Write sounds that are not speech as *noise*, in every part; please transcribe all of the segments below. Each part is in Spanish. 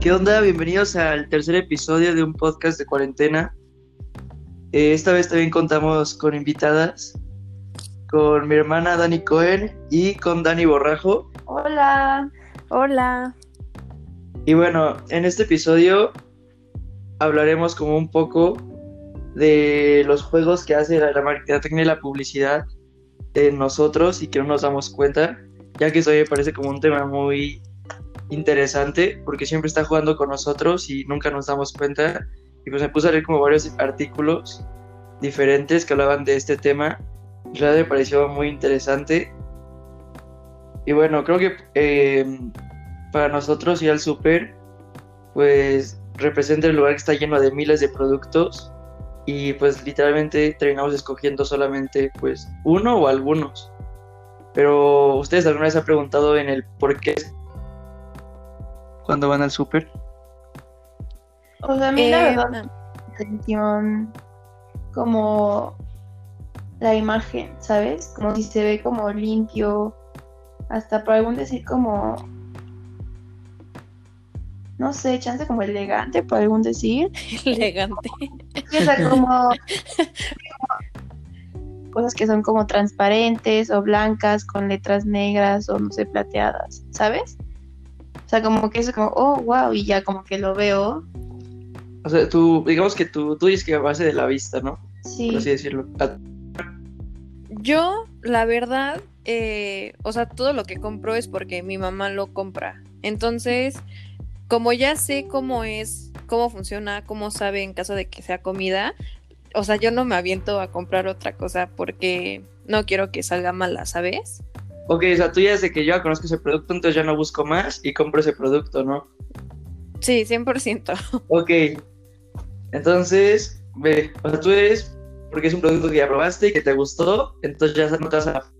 ¿Qué onda? Bienvenidos al tercer episodio de un podcast de cuarentena. Eh, esta vez también contamos con invitadas, con mi hermana Dani Cohen y con Dani Borrajo. Hola. Hola. Y bueno, en este episodio hablaremos como un poco de los juegos que hace la, la mercadotecnia y la publicidad en nosotros y que no nos damos cuenta, ya que eso me parece como un tema muy interesante porque siempre está jugando con nosotros y nunca nos damos cuenta. Y pues me puse a leer como varios artículos diferentes que hablaban de este tema. Ya me pareció muy interesante. Y bueno, creo que eh, para nosotros ir al súper, pues representa el lugar que está lleno de miles de productos y pues literalmente terminamos escogiendo solamente pues uno o algunos. Pero ustedes alguna vez han preguntado en el por qué cuando van al súper. O sea, a mí la Eh, verdad, atención como la imagen, ¿sabes? Como si se ve como limpio, hasta por algún decir como, no sé, chance como elegante, por algún decir. *laughs* Elegante. O sea, como cosas que son como transparentes o blancas con letras negras o no sé, plateadas, ¿sabes? O sea, como que eso como, oh, wow, y ya como que lo veo. O sea, tú, digamos que tú, tú dices que a base de la vista, ¿no? Sí. Por así decirlo. Yo, la verdad, eh, o sea, todo lo que compro es porque mi mamá lo compra. Entonces, como ya sé cómo es, cómo funciona, cómo sabe en caso de que sea comida, o sea, yo no me aviento a comprar otra cosa porque no quiero que salga mala, ¿sabes? Ok, o sea, tú ya desde que yo ya conozco ese producto, entonces ya no busco más y compro ese producto, ¿no? Sí, 100%. Ok. Entonces, ve, o sea, tú eres, porque es un producto que ya probaste y que te gustó, entonces ya no te vas a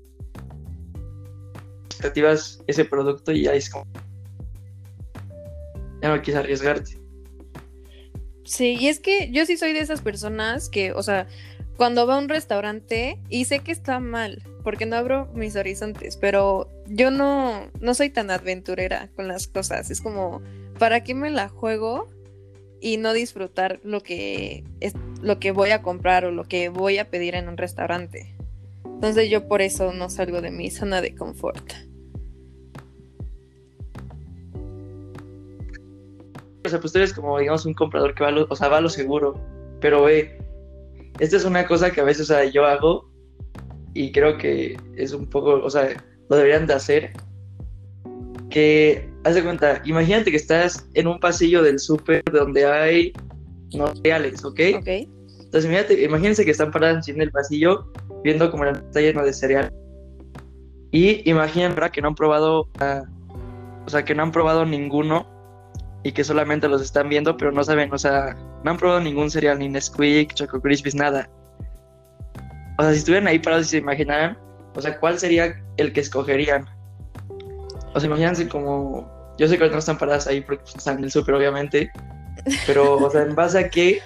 expectativas ese producto y ya es como... Ya no quieres arriesgarte. Sí, y es que yo sí soy de esas personas que, o sea, cuando va a un restaurante y sé que está mal, porque no abro mis horizontes, pero yo no, no soy tan aventurera con las cosas. Es como, ¿para qué me la juego y no disfrutar lo que es lo que voy a comprar o lo que voy a pedir en un restaurante? Entonces yo por eso no salgo de mi zona de confort. O sea, pues tú eres como, digamos, un comprador que va a lo, o sea, va lo seguro. Pero, ve, esta es una cosa que a veces, yo hago y creo que es un poco, o sea, lo deberían de hacer. Que, haz de cuenta, imagínate que estás en un pasillo del súper donde hay no cereales, ¿ok? ¿Ok? Entonces, imagínate, imagínense que están paradas en el pasillo viendo como está lleno de cereal. Y imaginen, ¿verdad? Que no han probado, ah, o sea, que no han probado ninguno y que solamente los están viendo, pero no saben, o sea, no han probado ningún cereal, ni Nesquik, Choco Crispies, nada. O sea, si estuvieran ahí parados y se imaginaran, o sea, ¿cuál sería el que escogerían? O sea, imagínense como, yo sé que no están paradas ahí porque pues, están en el súper, obviamente, pero, o sea, ¿en base a qué?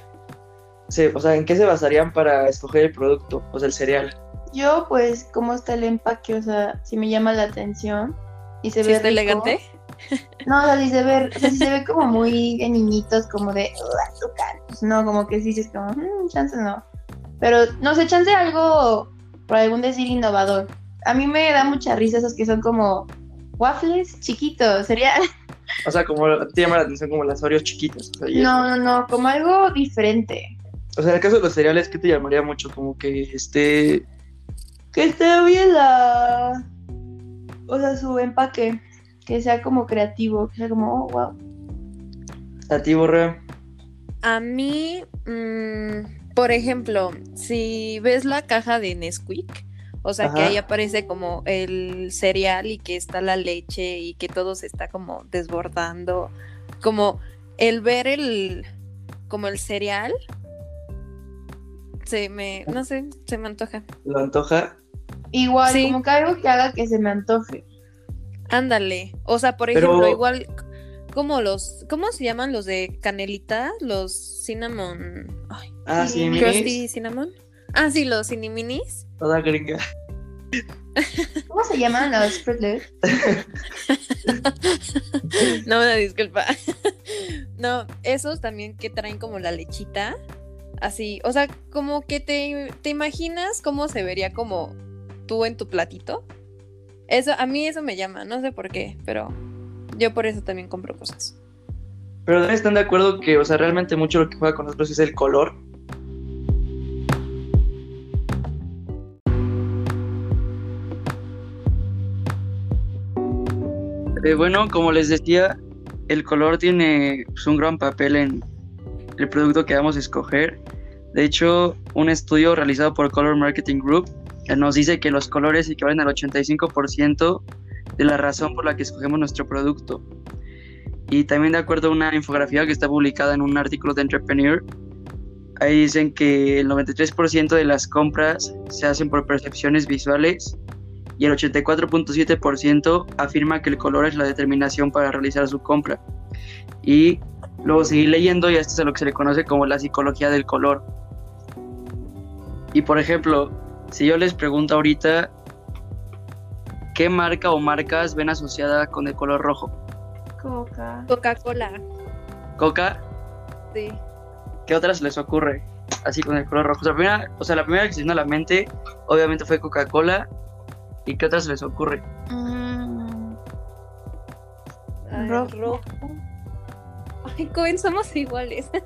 Se, o sea, ¿en qué se basarían para escoger el producto, o sea, el cereal? Yo, pues, cómo está el empaque, o sea, si me llama la atención y se ¿Sí ve está rico. elegante? No, o sea, si se ve, o sea, si se ve como muy de niñitos, como de "Ugh, azúcar. Pues no, como que sí, es como, "Mm, chance no. Pero no sé, chance algo, por algún decir, innovador. A mí me da mucha risa esos que son como waffles chiquitos. Sería, *laughs* O sea, como te llama la atención como las Oreos chiquitas. O sea, y no, no, no, como algo diferente. O sea, en el caso de los cereales, ¿qué te llamaría mucho? Como que esté. Que esté bien la, o sea, su empaque. Que sea como creativo, que sea como, oh, wow. A ti. A mí, mm, por ejemplo, si ves la caja de Nesquik, o sea que ahí aparece como el cereal y que está la leche y que todo se está como desbordando, como el ver el, como el cereal, se me, no sé, se me antoja. Lo antoja. Igual, Sí. como que algo que haga que se me antoje. Ándale, o sea, por Pero- ejemplo, igual como los, ¿cómo se llaman los de canelita? Los cinnamon, ay, Ah, Sí, crusty minis. cinnamon. Ah, sí, los ciniminis. Toda gringa. *laughs* ¿Cómo se llaman los Fruit Loops? *laughs* no, una disculpa. *laughs* no, esos también que traen como la lechita. Así, o sea, como que te, te imaginas cómo se vería como tú en tu platito. Eso, a mí eso me llama, no sé por qué, pero yo por eso también compro cosas. Pero también están de acuerdo que, o sea, realmente mucho lo que juega con nosotros es el color. Eh, bueno, como les decía, el color tiene pues, un gran papel en el producto que vamos a escoger. De hecho, un estudio realizado por Color Marketing Group eh, nos dice que los colores equivalen al 85% de la razón por la que escogemos nuestro producto. Y también de acuerdo a una infografía que está publicada en un artículo de Entrepreneur, ahí dicen que el 93% de las compras se hacen por percepciones visuales y el 84.7% afirma que el color es la determinación para realizar su compra. Y luego seguir leyendo y esto es lo que se le conoce como la psicología del color. Y por ejemplo, si yo les pregunto ahorita, ¿qué marca o marcas ven asociada con el color rojo? Coca. Coca-Cola. ¿Coca? Sí. ¿Qué otras les ocurre? Así con el color rojo. O sea, la primera, o sea, la primera que se vino a la mente, obviamente fue Coca-Cola. ¿Y qué otras les ocurre? Mm, Ay, Rojo. rojo. Ay, Cohen, somos iguales. *laughs*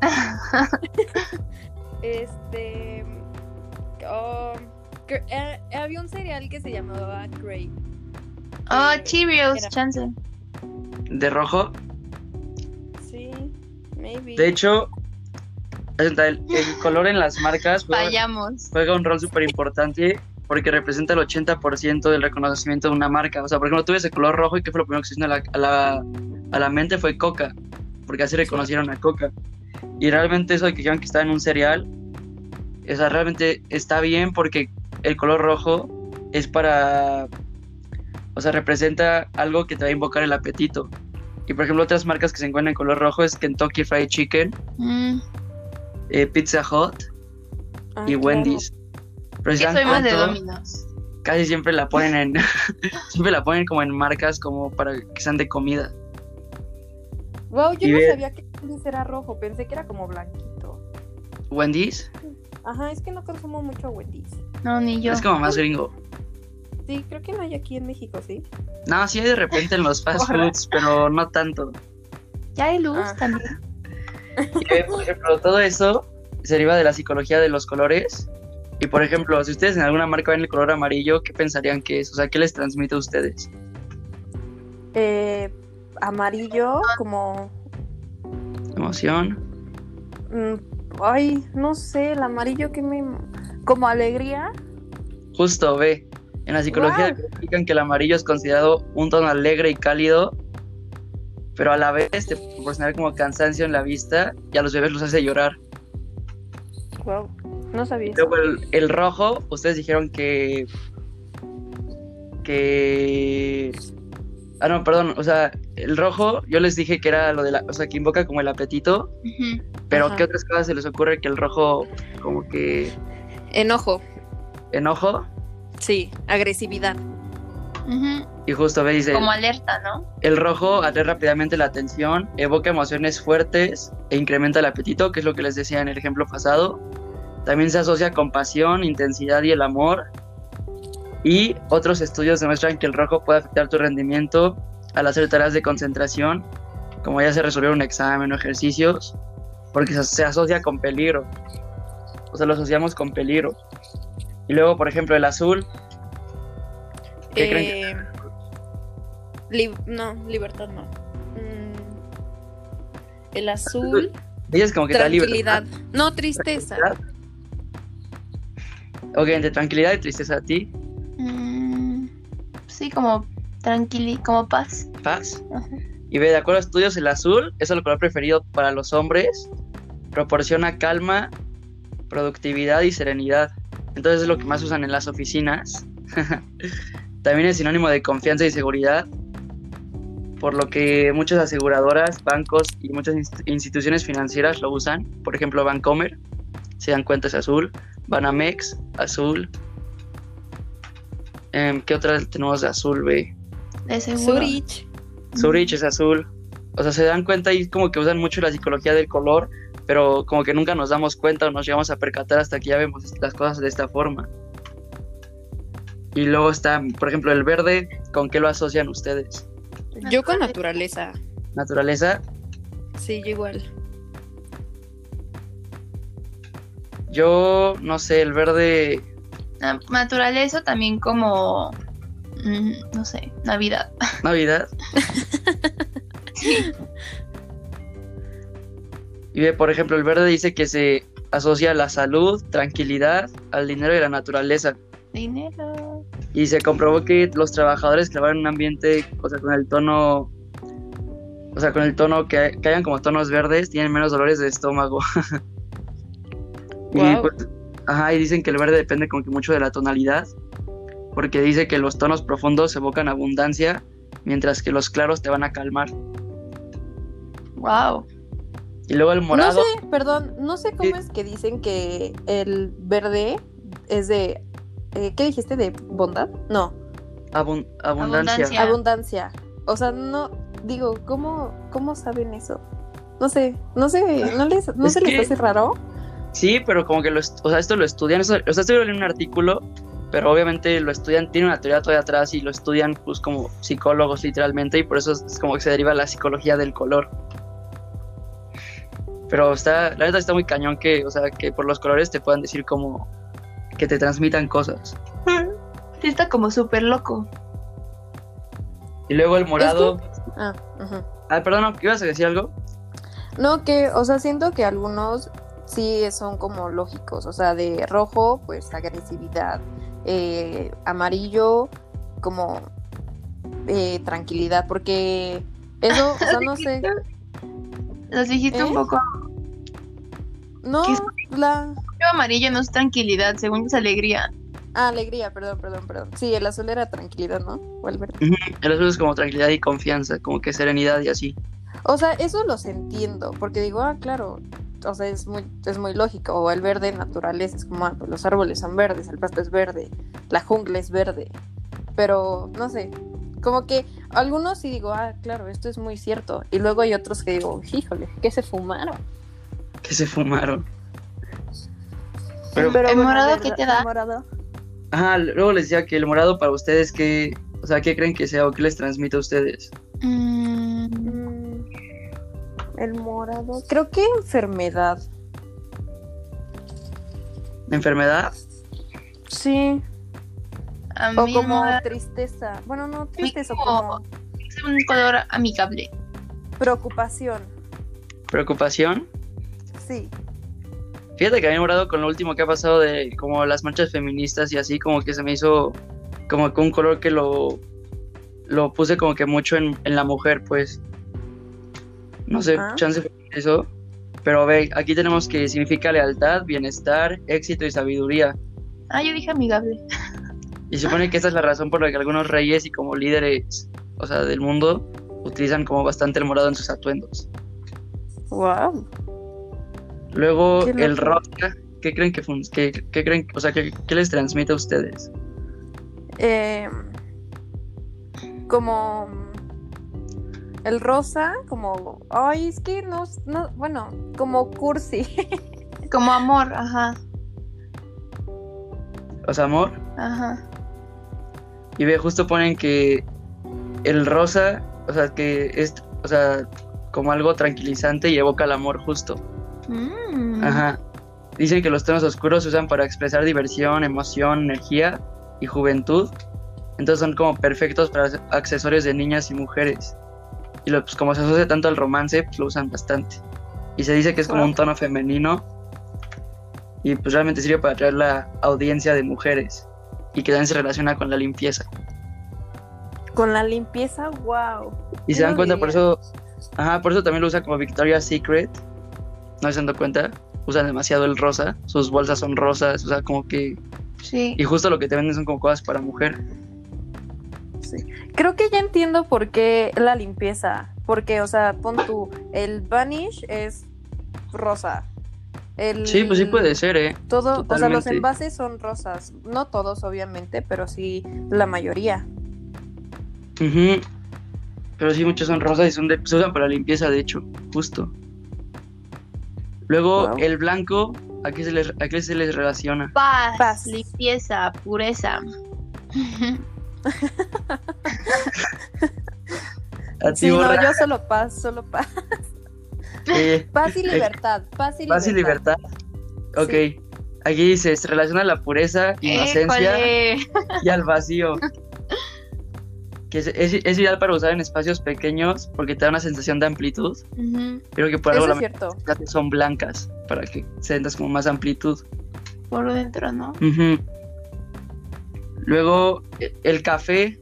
*laughs* este. oh, eh, había un cereal que se llamaba Grey. oh, Eh, Cheerios, era- chance. ¿De rojo? Sí, maybe. De hecho, el, el color en las marcas juega, un rol súper importante porque representa el 80% del reconocimiento de una marca. O sea, por ejemplo, tuve ese color rojo y ¿qué fue lo primero que se vino a la, a la, a la mente? Fue Coca, porque así reconocieron a Coca. Y realmente eso de que dijeron que estaba en un cereal, o sea, realmente está bien porque el color rojo es para, o sea, representa algo que te va a invocar el apetito. Y por ejemplo, otras marcas que se encuentran en color rojo es Kentucky Fried Chicken, Mm, eh, Pizza Hut Ah, y claro. Wendy's. Pero si yo soy más de Domino's. casi siempre la ponen en *laughs* *laughs* siempre la ponen como en marcas como para que sean de comida. Wow, yo Y no ve- sabía que Wendy's era rojo, pensé que era como blanquito. Wendy's Ajá, es que no consumo mucho Wendy's. No, ni yo. es como más gringo. Sí, creo que no hay aquí en México, ¿sí? No, sí hay de repente en los *laughs* fast foods, pero no tanto. Ya hay luz Ah. también. Y ve, por ejemplo, todo eso se deriva de la psicología de los colores. Y por ejemplo, si ustedes en alguna marca ven el color amarillo, ¿qué pensarían que es? O sea, ¿qué les transmite a ustedes? Eh, amarillo, como. Emoción. mm, ay, no sé, el amarillo que me. Como alegría. Justo, ve. En la psicología explican que el amarillo es considerado un tono alegre y cálido, pero a la vez te puede proporcionar como cansancio en la vista y a los bebés los hace llorar. Wow, no sabía. Luego el, el rojo, ustedes dijeron que. que. Ah, no, perdón. O sea, el rojo, yo les dije que era lo de la. O sea, que invoca como el apetito. Pero, Ajá. ¿qué otras cosas se les ocurre que el rojo, como que. Enojo, enojo? sí, agresividad. Y justo ve, dice. Como alerta, ¿no? El rojo atrae rápidamente la atención, evoca emociones fuertes e incrementa el apetito, que es lo que les decía en el ejemplo pasado. También se asocia con pasión, intensidad y el amor. Y otros estudios demuestran que el rojo puede afectar tu rendimiento al hacer tareas de concentración, como ya se resolver un examen o ejercicios, porque se asocia con peligro. O sea, lo asociamos con peligro. Y luego, por ejemplo, el azul. ¿Qué creen que- Eh, li- no, libertad no. Mm, el azul, Dices como que te da tranquilidad. libertad. No, tristeza. Ok, entre tranquilidad y tristeza a ti. Mm, sí, como tranquili, como paz. Paz. Ajá. Y ve, de acuerdo a estudios, el azul es el color preferido para los hombres. Proporciona calma, productividad y serenidad. Entonces es lo que más usan en las oficinas. *laughs* También es sinónimo de confianza y seguridad. Por lo que muchas aseguradoras, bancos y muchas inst- instituciones financieras lo usan. Por ejemplo, Bancomer, se dan cuenta es azul. Banamex, azul. Em, ¿Qué otra tenemos de azul? De seguro. Zurich. Zurich es azul. O sea, se dan cuenta y como que usan mucho la psicología del color, pero como que nunca nos damos cuenta o nos llegamos a percatar hasta que ya vemos las cosas de esta forma. Y luego está, por ejemplo, el verde, ¿con qué lo asocian ustedes? Yo con naturaleza. Naturaleza. Sí, yo igual. Yo, no sé, el verde, Na- Naturaleza también como, mm, no sé, Navidad. Navidad. *laughs* *laughs* Y ve, por ejemplo, el verde dice que se asocia a la salud, tranquilidad, al dinero y a la naturaleza. Dinero. Y se comprobó que los trabajadores en un ambiente, o sea, con el tono, o sea, con el tono que, que hayan como tonos verdes, tienen menos dolores de estómago. *laughs* y Guau. pues, ajá, y dicen que el verde depende como que mucho de la tonalidad, porque dice que los tonos profundos evocan abundancia, mientras que los claros te van a calmar. Wow. Y luego el morado, No sé, perdón, no sé cómo Sí. es que dicen que el verde es de. eh, ¿Qué dijiste? ¿De bondad? No, abun- abundancia. Abundancia. O sea, no. Digo, ¿cómo, cómo saben eso? No sé, no sé, ¿no, les, no Es se les que- hace raro? Sí, pero como que lo, o sea, esto lo estudian, eso- o sea, esto lo leí en un artículo, pero obviamente lo estudian, tiene una teoría todavía atrás y lo estudian pues como psicólogos literalmente y por eso es como que se deriva la psicología del color. Pero está, la neta está muy cañón que, o sea, que por los colores te puedan decir como que te transmitan cosas. Sí, está como súper loco. Y luego el morado, Ah, ujú. ah, perdón. ¿ibas a decir algo? No, que, o sea, siento que algunos sí son como lógicos. O sea, de rojo, pues agresividad. eh, amarillo, como eh, tranquilidad. Porque eso, o sea, *laughs* no sé. Los dijiste ¿Eh? un poco. No, la. Yo amarillo no es tranquilidad, según es alegría. Ah, alegría, perdón, perdón, perdón. Sí, el azul era tranquilidad, ¿no? O el verde. El azul es como tranquilidad y confianza, como que serenidad y así. O sea, eso los entiendo, porque digo, ah, claro, o sea, es muy, es muy lógico. O el verde naturaleza, es como, ah, pues los árboles son verdes, el pasto es verde, la jungla es verde. Pero, no sé, como que algunos sí digo, ah, claro, esto es muy cierto. Y luego hay otros que digo, híjole, ¿qué se fumaron? Que se fumaron. Pero, ¿El bueno, morado qué te da? El morado. ajá, luego les decía que el morado para ustedes, ¿qué, o sea, ¿qué creen que sea o qué les transmite a ustedes? Mm, el morado. Creo que enfermedad. ¿Enfermedad? Sí. a O mí como tristeza. Bueno, no tristeza, como- como es un color amigable. preocupación. ¿Preocupación? Sí. Fíjate que a mí morado con lo último que ha pasado de como las marchas feministas y así, como que se me hizo como que un color que lo, lo puse como que mucho en, en la mujer, pues. No sé, Ah. chance fue eso. Pero ve, aquí tenemos que significa lealtad, bienestar, éxito y sabiduría. Ah, yo dije amigable. Y se supone que esta es la razón por la que algunos reyes y como líderes, o sea, del mundo, utilizan como bastante el morado en sus atuendos. Wow. Luego Qué el rosa, ¿qué creen que fun- qué, qué creen, o sea, qué, qué les transmite a ustedes? Eh, como el rosa, como, ay, es que no, no, bueno, como cursi. *laughs* Como amor, ajá. O sea, amor. Ajá. Y ve, justo ponen que el rosa, o sea, que es, o sea, como algo tranquilizante y evoca el amor justo. Mm. Ajá. Dicen que los tonos oscuros se usan para expresar diversión, emoción, energía y juventud. Entonces son como perfectos para accesorios de niñas y mujeres. Y lo- pues como se asocia tanto al romance, pues lo usan bastante. Y se dice que es como un tono femenino. Y pues realmente sirve para atraer la audiencia de mujeres. Y que también se relaciona con la limpieza. Con la limpieza, wow. Y se dan cuenta, por eso, ajá, por eso también lo usa como Victoria's Secret. No se dan cuenta, usan demasiado el rosa, sus bolsas son rosas, o sea, como que, Sí. y justo lo que te venden son como cosas para mujer. Creo que ya entiendo por qué la limpieza. Porque, o sea, pon tú, el Vanish es rosa. El- Sí, pues sí puede ser, ¿eh? Todo, o sea, los envases son rosas. No todos, obviamente, pero sí la mayoría. Ujú. Pero sí, muchos son rosas y son de, se usan para limpieza, de hecho, justo. Luego, Wow. el blanco, ¿a qué se les, a qué se les relaciona? Paz, Paz. limpieza, pureza. *laughs* A ti, Sí, no, yo solo paz, solo paz. *laughs* eh, Paz y libertad, paz y libertad. paz y libertad. Ok. Sí. Aquí dice, se relaciona a la pureza, inocencia Éjole. y al vacío. *laughs* Que es, es, es ideal para usar en espacios pequeños porque te da una sensación de amplitud. Ujú, Creo que por algo Eso la es cierto. mayoría son blancas para que sientas como más amplitud. Por dentro, ¿no? Luego, e- el café.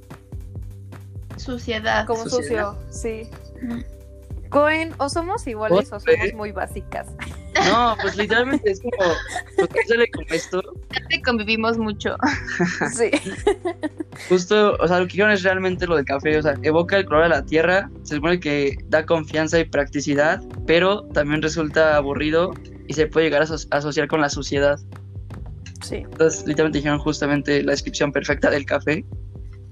Suciedad. Como sucio, sí. Ujú. Cohen, o somos iguales o somos muy básicas. No, pues literalmente es como. Pues ¿qué sale con esto. Convivimos mucho. *laughs* Sí. *laughs* Justo, o sea, lo que quiero es realmente lo del café. O sea, evoca el color de la tierra. Se supone que da confianza y practicidad, pero también resulta aburrido y se puede llegar a aso- asociar con la suciedad. Sí. Entonces, literalmente dijeron justamente la descripción perfecta del café.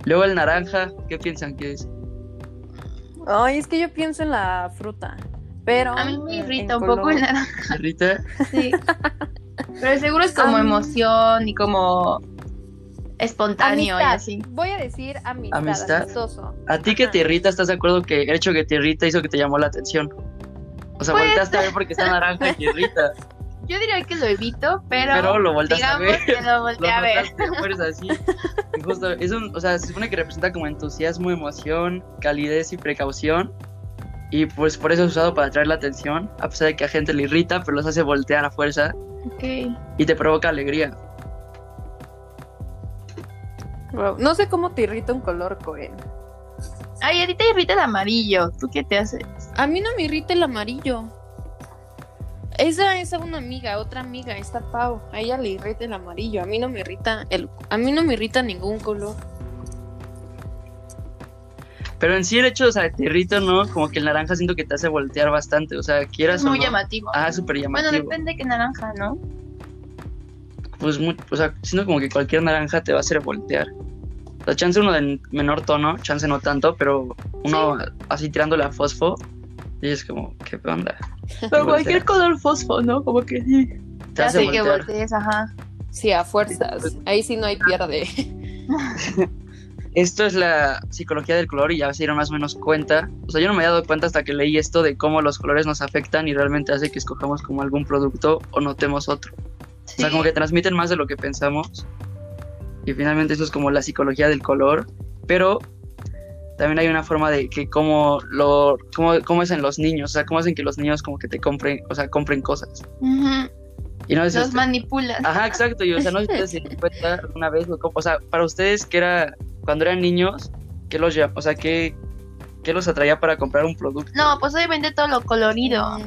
Luego el naranja, ¿qué piensan que es? Ay, es que yo pienso en la fruta. Pero. A mí me irrita un poco el naranja. Rita, Sí. *laughs* Pero seguro es como Am- emoción y como espontáneo y Amistad. así. Voy a decir amistad, Amistad. amistoso. a ti que te irrita, ¿estás de acuerdo que el hecho que te irrita hizo que te llamó la atención? O sea, Pues- volteaste a ver porque está *laughs* naranja y te irrita, Yo diría que lo evito, pero, pero lo volteaste a digamos ver. que lo volteé a ver. fuerza, así. Y justo, es un, o sea, se supone que representa como entusiasmo, emoción, calidez y precaución. Y pues por eso es usado para atraer la atención, a pesar de que a gente le irrita, pero los hace voltear a fuerza Ok. y te provoca alegría. Wow. No sé cómo te irrita un color, Cohen. Ay, a ti te irrita el amarillo. ¿Tú qué te haces? A mí no me irrita el amarillo. Esa es una amiga, otra amiga, esta Pau. A ella le irrita el amarillo. A mí no me irrita el, a mí no me irrita ningún color. Pero en sí el hecho, o sea, te irrita, ¿no? Como que el naranja siento que te hace voltear bastante, o sea, quieras Es o muy no. llamativo. Ah, súper bueno, llamativo. depende de qué naranja, ¿no? Pues, muy, o sea, siento como que cualquier naranja te va a hacer voltear. O sea, chance uno de menor tono, chance no tanto, pero uno así tirándole a fosfo, y es como, ¿qué onda? *laughs* Pero cualquier color fosfo, ¿no? Como que sí. Te Te hace hace que voltees, ajá. Sí, a fuerzas. Ahí sí no hay pierde. *laughs* Esto es la psicología del color y ya se dieron más o menos cuenta. O sea, yo no me había dado cuenta hasta que leí esto de cómo los colores nos afectan y realmente hace que escojamos como algún producto o notemos otro. O sea, como que transmiten más de lo que pensamos. Y finalmente eso es como la psicología del color. Pero también hay una forma de que cómo lo cómo, cómo es en los niños, o sea, cómo hacen que los niños como que te compren, o sea, compren cosas. Ujú. Y no Los este- manipulas. Ajá, exacto. Y, o sea, no sé si ustedes se dieron cuenta alguna vez, o, sea, para ustedes que era, cuando eran niños, ¿qué los? O sea, ¿qué, qué los atraía para comprar un producto? No, pues obviamente todo lo colorido.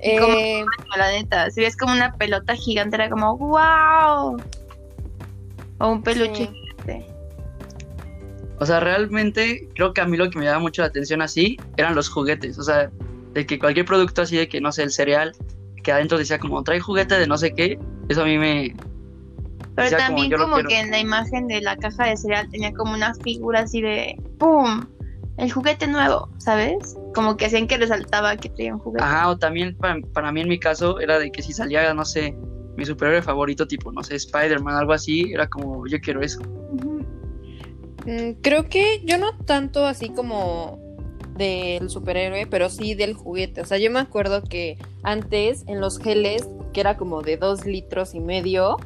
Y como- Eh, La neta, si ves como una pelota gigante, era como, wow. O un peluche Sí. gigante. O sea, realmente creo que a mí lo que me llamaba mucho la atención así eran los juguetes. O sea, de que cualquier producto así de que, no sé, el cereal, que adentro decía como, trae juguete de no sé qué, eso a mí me... Pero decía también como que en la imagen de la caja de cereal tenía como una figura así de ¡pum! El juguete nuevo, ¿sabes? Como que hacían que resaltaba que traía un juguete. Ajá, o también para, para mí en mi caso era de que si salía, no sé, mi superhéroe favorito, tipo, no sé, Spider-Man, algo así, era como, yo quiero eso. Mm, creo que yo no tanto así como del superhéroe, pero sí del juguete. O sea, yo me acuerdo que antes en los geles, que era como de dos litros y medio,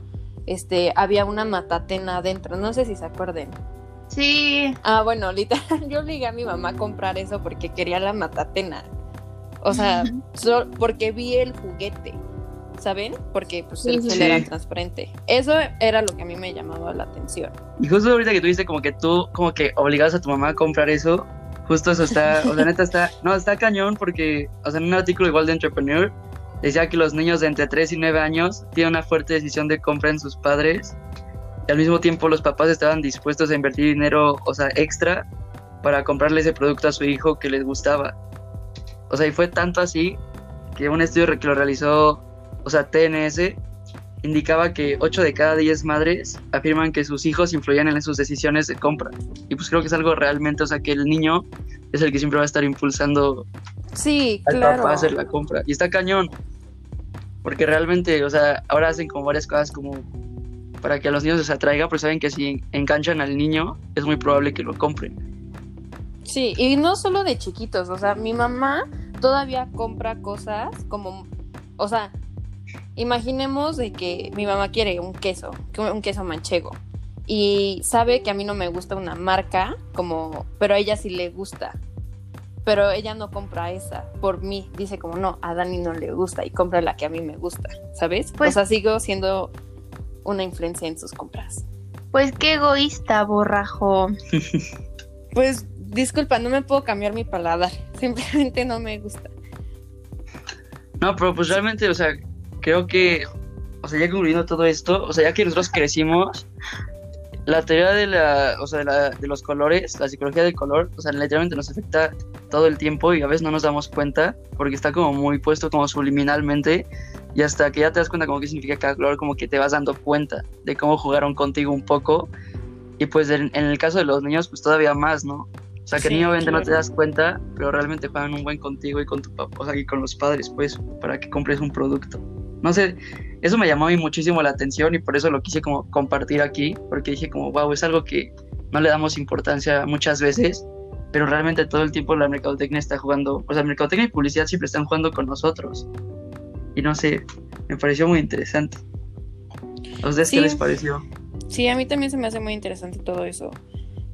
este, había una matatena adentro. No sé si se acuerden. Sí, Ah, bueno, literal, *laughs* yo obligué a mi mamá a comprar eso porque quería la matatena. O sea, *laughs* so- porque vi el juguete, ¿saben? Porque pues el Sí, gel sí. era transparente. Eso era lo que a mí me llamaba la atención. Y justo ahorita que tuviste como que tú, como que obligabas a tu mamá a comprar eso, justo eso está, *laughs* o sea, neta está, no, está cañón porque, o sea, en un artículo igual de Entrepreneur, decía que los niños de entre 3 y 9 años tienen una fuerte decisión de compra en sus padres y al mismo tiempo los papás estaban dispuestos a invertir dinero, o sea, extra para comprarle ese producto a su hijo que les gustaba. O sea, y fue tanto así que un estudio que lo realizó, o sea, TNS, indicaba que 8 de cada 10 madres afirman que sus hijos influían en sus decisiones de compra. Y pues creo que es algo realmente, o sea, que el niño es el que siempre va a estar impulsando Sí, al claro. papá a hacer la compra. Y está cañón. Porque realmente, o sea, ahora hacen como varias cosas como para que a los niños les atraiga, pero saben que si enganchan al niño, es muy probable que lo compren. Sí, y no solo de chiquitos, o sea, mi mamá todavía compra cosas como, o sea, imaginemos de que mi mamá quiere un queso, que un queso manchego, y sabe que a mí no me gusta una marca, como, pero a ella sí le gusta, pero ella no compra esa por mí, dice como, no, a Dani no le gusta y compra la que a mí me gusta, ¿sabes? Pues- o sea, sigo siendo una influencia en sus compras. Pues qué egoísta, borrajo. *laughs* Pues disculpa, no me puedo cambiar mi paladar. *laughs* Simplemente no me gusta. No, pero pues realmente, o sea, creo que, o sea, ya concluyendo todo esto, o sea, ya que nosotros crecimos, la teoría de la, o sea, de, la- de los colores, la psicología del color, o sea, literalmente nos afecta todo el tiempo y a veces no nos damos cuenta porque está como muy puesto como subliminalmente y hasta que ya te das cuenta como qué significa cada color, como que te vas dando cuenta de cómo jugaron contigo un poco y pues en, en el caso de los niños pues todavía más, ¿no? O sea, que Sí, el niño obviamente no te claro. das cuenta, pero realmente juegan un buen contigo y con tu papá, o sea, y con los padres, pues, para que compres un producto. No sé, eso me llamó a mí muchísimo la atención y por eso lo quise como compartir aquí, porque dije como, wow, es algo que no le damos importancia muchas veces, pero realmente todo el tiempo la mercadotecnia está jugando, o sea, mercadotecnia y publicidad siempre están jugando con nosotros. Y no sé, me pareció muy interesante. ¿A ustedes Sí. qué les pareció? Sí, a mí también se me hace muy interesante todo eso.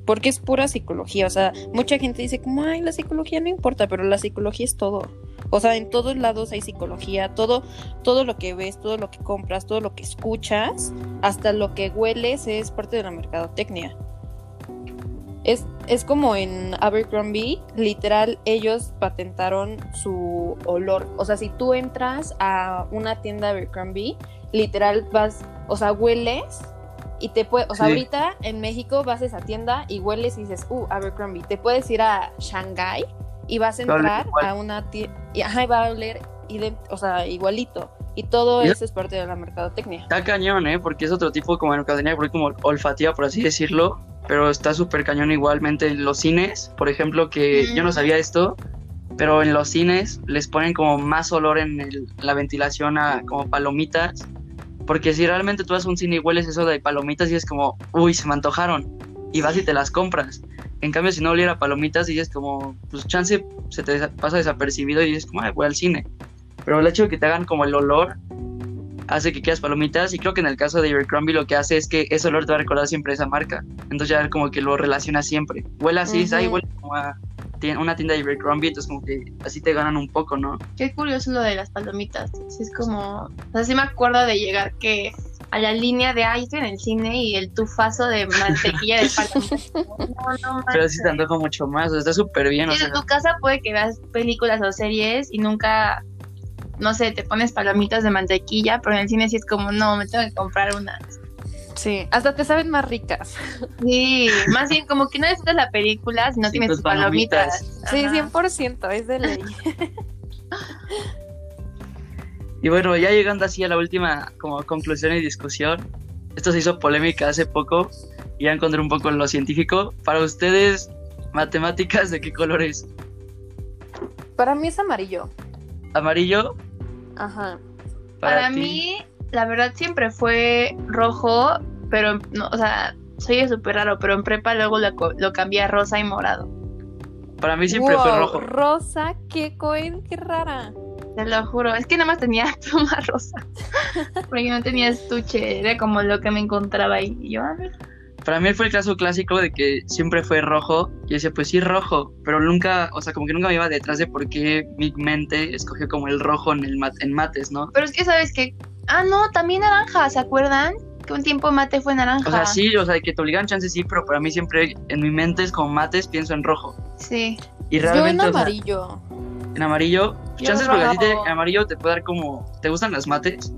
Porque es pura psicología. O sea, mucha gente dice como, ay, la psicología no importa, pero la psicología es todo. O sea, en todos lados hay psicología. Todo, todo lo que ves, todo lo que compras, todo lo que escuchas, hasta lo que hueles es parte de la mercadotecnia. Es, es como en Abercrombie, literal, ellos patentaron su olor. O sea, si tú entras a una tienda Abercrombie, literal vas, o sea, hueles y te puede, o sea, Sí. ahorita en México vas a esa tienda y hueles y dices, uh, Abercrombie. Te puedes ir a Shanghai y vas a entrar a una tienda, y ajá, va a oler o sea, igualito. Y todo eso es parte de la mercadotecnia. Está cañón, ¿eh? Porque es otro tipo como mercadotecnia, porque como olfativa, por así decirlo, pero está súper cañón igualmente en los cines, por ejemplo, que yo no sabía esto, pero en los cines les ponen como más olor en el- la ventilación a como palomitas, porque si realmente tú vas a un cine y hueles eso de palomitas y es como, uy, se me antojaron, y vas y te las compras. En cambio, si no oliera palomitas, dices como, pues chance se te pasa desapercibido y dices como, ay, voy al cine. Pero el hecho de que te hagan como el olor hace que quieras palomitas y creo que en el caso de Abercrombie lo que hace es que ese olor te va a recordar siempre esa marca. Entonces ya como que lo relacionas siempre. Huele así, ay, Ujú. huele como a una tienda de Abercrombie, entonces como que así te ganan un poco, ¿no? Qué curioso lo de las palomitas. Sí, es como. O sea, sí me acuerdo de llegar que a la línea de ay, estoy en el cine y el tufazo de mantequilla de palomitas. *laughs* No, no Pero sí te antoja mucho más, o sea, está súper bien, o Sí, sea, en tu casa puede que veas películas o series y nunca, no sé, te pones palomitas de mantequilla, pero en el cine sí es como, no, me tengo que comprar unas. Sí, hasta te saben más ricas. Sí, más bien como que no disfrutas la película si no Sí, tienes tus tus palomitas. Sí, Ajá. 100%, es de ley. *laughs* Y bueno, ya llegando así a la última como conclusión y discusión, esto se hizo polémica hace poco y ya encontré un poco lo científico. Para ustedes, matemáticas, ¿de qué color es? Para mí es amarillo. ¿Amarillo? Ajá. Para mí, la verdad siempre fue rojo, pero, no, o sea, soy súper raro, pero en prepa luego lo, lo cambié a rosa y morado. Para mí siempre fue rojo. Rosa, qué coin, qué rara. Te lo juro, es que nada más tenía *laughs* pluma rosa, porque no tenía estuche, era como lo que me encontraba ahí. Y yo, a ver, Para mí fue el caso clásico de que siempre fue rojo. Y yo decía, pues sí, rojo. Pero nunca, o sea, como que nunca me iba detrás de por qué mi mente escogió como el rojo en, el mat- en mates, ¿no? pero es que sabes que, ah, no, también naranja, ¿se acuerdan? Que un tiempo mate fue naranja. O sea, sí, o sea, que te obligan chances sí, pero para mí siempre en mi mente es como mates, pienso en rojo. Sí. Y Yo en realmente, o sea, amarillo. En amarillo, Yo chances porque a ti te- en amarillo te puede dar como, ¿te gustan las mates?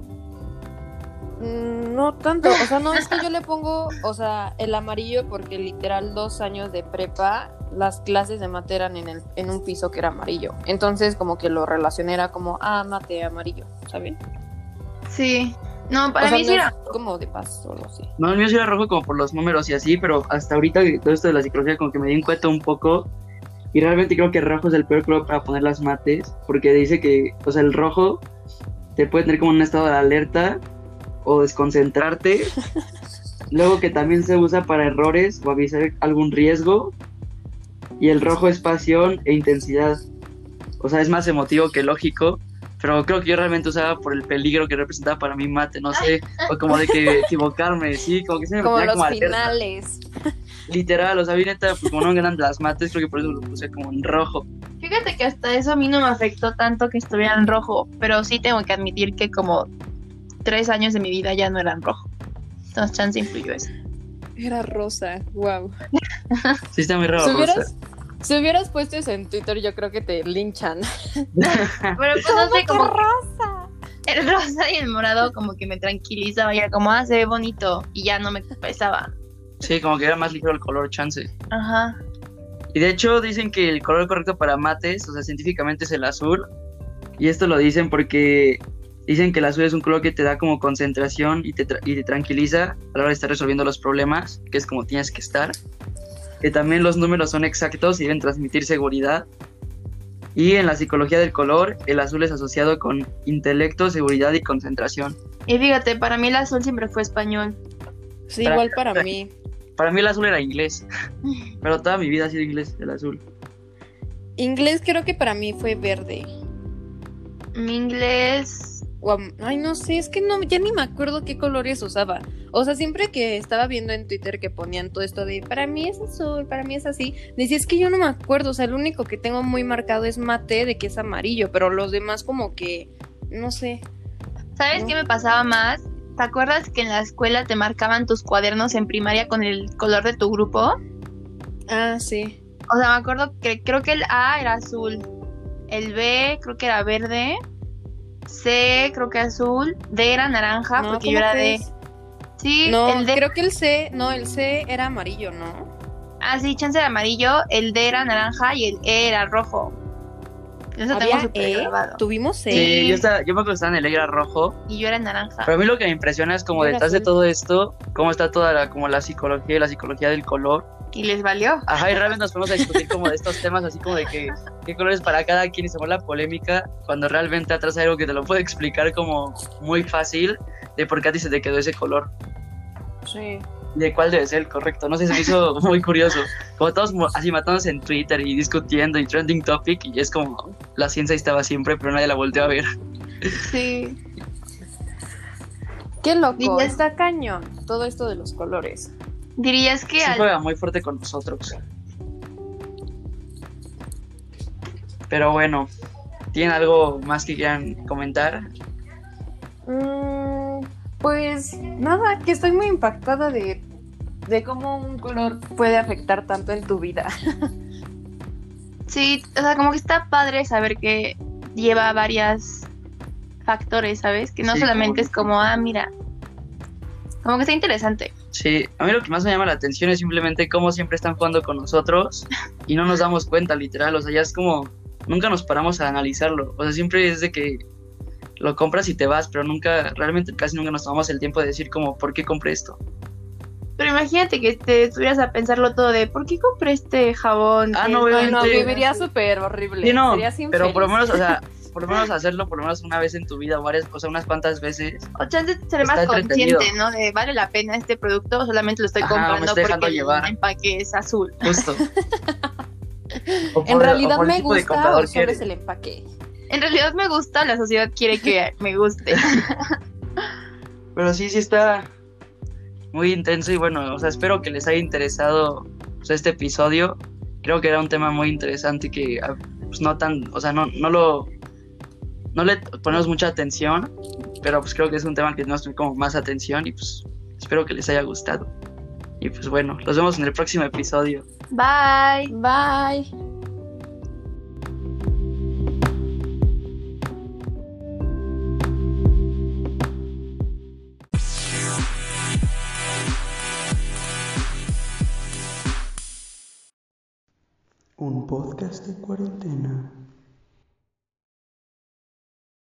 Mm, No tanto, o sea, no es que yo le pongo, o sea, el amarillo porque literal dos años de prepa las clases de mate eran en, el, en un piso que era amarillo. Entonces como que lo relacioné era como, ah, mate amarillo, ¿saben? Sí. No, para O sea, mí no sí es era. como de paz o algo así. No, el mío sí era rojo como por los números y así, pero hasta ahorita que todo esto de la psicología como que me di en cuenta un poco y realmente creo que el rojo es el peor color para poner las mates porque dice que, o sea, el rojo te puede tener como un estado de alerta o desconcentrarte. *laughs* Luego que también se usa para errores o avisar algún riesgo. Y el rojo es pasión e intensidad. O sea, es más emotivo que lógico. Pero creo que yo realmente usaba por el peligro que representaba para mí mate, no sé, *laughs* o como de que equivocarme, sí, como que se me Como los alerta. finales. Literal, o sea, mí neta, pues como no me ganan las mates, creo que por eso lo puse como en rojo. Fíjate que hasta eso a mí no me afectó tanto que estuviera en rojo, pero sí tengo que admitir que como tres años de mi vida ya no eran rojo. Entonces, chance influyó eso. Era rosa, wow. *laughs* Sí, está muy raro. Si hubieras, si hubieras puesto eso en Twitter, yo creo que te linchan. *laughs* Pero pues no sé, como rosa? el rosa y el morado como que me tranquilizaba y era como, ah, se ve bonito y ya no me pesaba. Sí, como que era más ligero el color chance. Ajá. Y de hecho dicen que el color correcto para mates, o sea, científicamente es el azul. Y esto lo dicen porque dicen que el azul es un color que te da como concentración y te, tra- y te tranquiliza a la hora de estar resolviendo los problemas, que es como tienes que estar. Que también los números son exactos y deben transmitir seguridad. Y en la psicología del color, el azul es asociado con intelecto, seguridad y concentración. Y fíjate, para mí el azul siempre fue español. Sí, Para- igual para mí. Para mí el azul era inglés, *laughs* pero toda mi vida ha sido inglés, el azul. Inglés creo que para mí fue verde. Mi inglés. Ay, no sé, es que no, ya ni me acuerdo qué colores usaba. O sea, siempre que estaba viendo en Twitter que ponían todo esto de para mí es azul, para mí es así, decía es que yo no me acuerdo. O sea, el único que tengo muy marcado es mate de que es amarillo, pero los demás como que, no sé. ¿Sabes No. qué me pasaba más? ¿Te acuerdas que en la escuela te marcaban tus cuadernos en primaria con el color de tu grupo? Ah, sí. O sea, me acuerdo que creo que el A era azul, el B creo que era verde, C creo que azul, D era naranja No, porque ¿cómo yo era? D. Sí, No, el D. creo que el C, no, el C era amarillo, ¿no? Ah, sí, chance era amarillo, el D era naranja y el E era rojo. Eso tengo ¿Había súper E? grabado. Tuvimos. Sí, yo, estaba, yo me acuerdo que estaba en el era rojo. Y yo era naranja. Pero a mí lo que me impresiona es como detrás de todo esto, cómo está toda la, como la psicología y la psicología del color. Y les valió. Ajá, y realmente nos ponemos a discutir como de estos temas, así como de que qué colores para cada quien y se la polémica, cuando realmente atrás hay algo que te lo puede explicar como muy fácil de por qué a ti se te quedó ese color. Sí. De cuál debe ser el correcto. No sé, se me hizo *laughs* muy curioso. Como todos así matándose en Twitter y discutiendo y trending topic y es como la ciencia estaba siempre, pero nadie la volteó a ver. Sí. *laughs* Qué loco, está cañón todo esto de los colores. Dirías que Sí al- juega muy fuerte con nosotros. Pero bueno, ¿tienen algo más que quieran comentar? Mm, pues nada, que estoy muy impactada de, de cómo un color puede afectar tanto en tu vida. Sí, o sea, como que está padre saber que lleva varios factores, ¿sabes? Que no Sí, solamente como- es como, ah, mira. Como que está interesante. Sí, a mí lo que más me llama la atención es simplemente cómo siempre están jugando con nosotros y no nos damos cuenta, literal. O sea, ya es como, nunca nos paramos a analizarlo. O sea, siempre es de que lo compras y te vas, pero nunca, realmente casi nunca nos tomamos el tiempo de decir como, ¿por qué compré esto? Pero imagínate que te estuvieras a pensarlo todo de, ¿por qué compré este jabón? Ah, no, no, Sí. viviría súper horrible. Sí, no, Serías pero por lo menos, o sea, *laughs* por lo menos hacerlo por lo menos una vez en tu vida, varias, o sea, unas cuantas veces. O chance seré más Está entretenido. consciente, ¿no? De, ¿vale la pena este producto o solamente lo estoy Ajá, comprando estoy porque llevar. el empaque es azul? Justo. *laughs* En realidad me de gusta o solo es el empaque. En realidad me gusta, la sociedad quiere que me guste. *laughs* Pero sí, sí está muy intenso y bueno, o sea, espero que les haya interesado pues, este episodio. Creo que era un tema muy interesante y que ah, pues, no tan, o sea, no, no lo, no le ponemos mucha atención, pero pues creo que es un tema que nos tiene como más atención y pues espero que les haya gustado. Y pues bueno, los vemos en el próximo episodio. Bye. Bye. Un podcast de cuarentena.